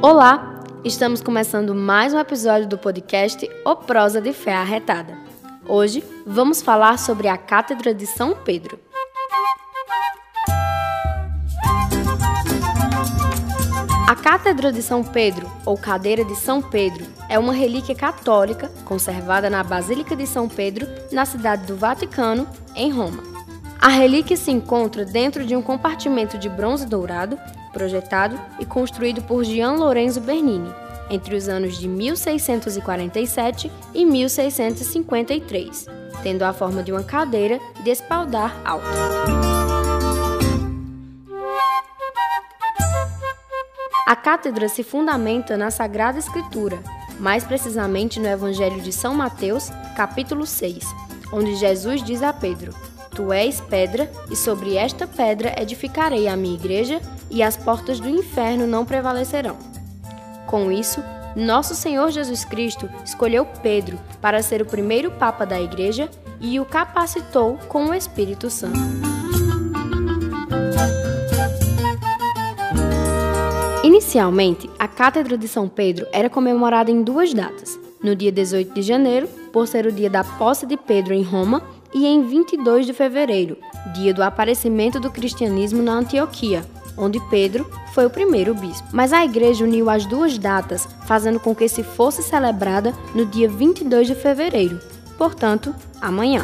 Olá, estamos começando mais um episódio do podcast O Prosa de Fé Arretada. Hoje vamos falar sobre a Cátedra de São Pedro. A Cátedra de São Pedro, ou Cadeira de São Pedro, é uma relíquia católica conservada na Basílica de São Pedro, na cidade do Vaticano, em Roma. A relíquia se encontra dentro de um compartimento de bronze dourado projetado e construído por Gian Lorenzo Bernini entre os anos de 1647 e 1653, tendo a forma de uma cadeira de espaldar alto. A cátedra se fundamenta na Sagrada Escritura, mais precisamente no Evangelho de São Mateus, capítulo 6, onde Jesus diz a Pedro: Tu és pedra, e sobre esta pedra edificarei a minha igreja, e as portas do inferno não prevalecerão. Com isso, nosso Senhor Jesus Cristo escolheu Pedro para ser o primeiro Papa da Igreja e o capacitou com o Espírito Santo. Inicialmente, a Cátedra de São Pedro era comemorada em duas datas: no dia 18 de janeiro, por ser o dia da posse de Pedro em Roma, e em 22 de fevereiro, dia do aparecimento do cristianismo na Antioquia, onde Pedro foi o primeiro bispo. Mas a igreja uniu as duas datas, fazendo com que se fosse celebrada no dia 22 de fevereiro, portanto, amanhã.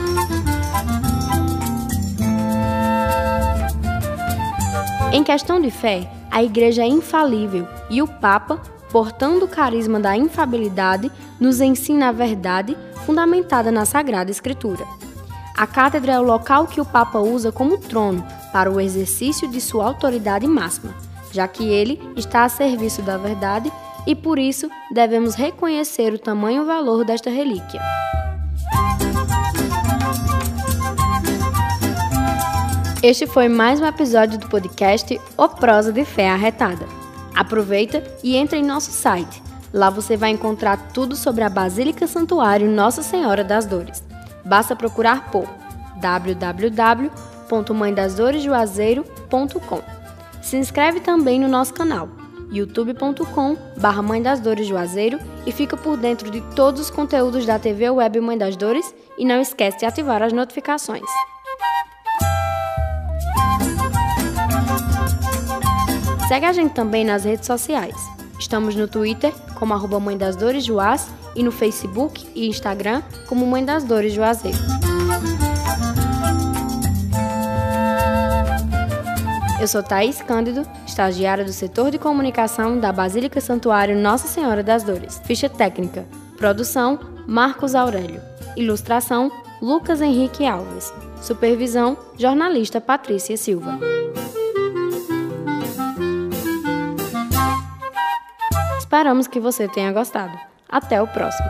Em questão de fé, a igreja é infalível e o Papa, portando o carisma da infabilidade, nos ensina a verdade fundamentada na Sagrada Escritura. A cátedra é o local que o Papa usa como trono para o exercício de sua autoridade máxima, já que ele está a serviço da verdade e por isso devemos reconhecer o tamanho valor desta relíquia. Este foi mais um episódio do podcast O Prosa de Fé Arretada. Aproveita e entre em nosso site. Lá você vai encontrar tudo sobre a Basílica Santuário Nossa Senhora das Dores Basta procurar por www.mãedasdoresjuazeiro.com. Se inscreve também no nosso canal youtube.com Mãe das Dores Juazeiro e fica por dentro de todos os conteúdos da TV Web Mãe das Dores e não esquece de ativar as notificações. Segue a gente também nas redes sociais. Estamos no Twitter como arroba Mãe das Dores Juaz e no Facebook e Instagram como Mãe das Dores Juazeiro. Eu sou Thaís Cândido, estagiária do setor de comunicação da Basílica Santuário Nossa Senhora das Dores. Ficha técnica: produção Marcos Aurélio. Ilustração Lucas Henrique Alves. Supervisão jornalista Patrícia Silva. Esperamos que você tenha gostado. Até o próximo!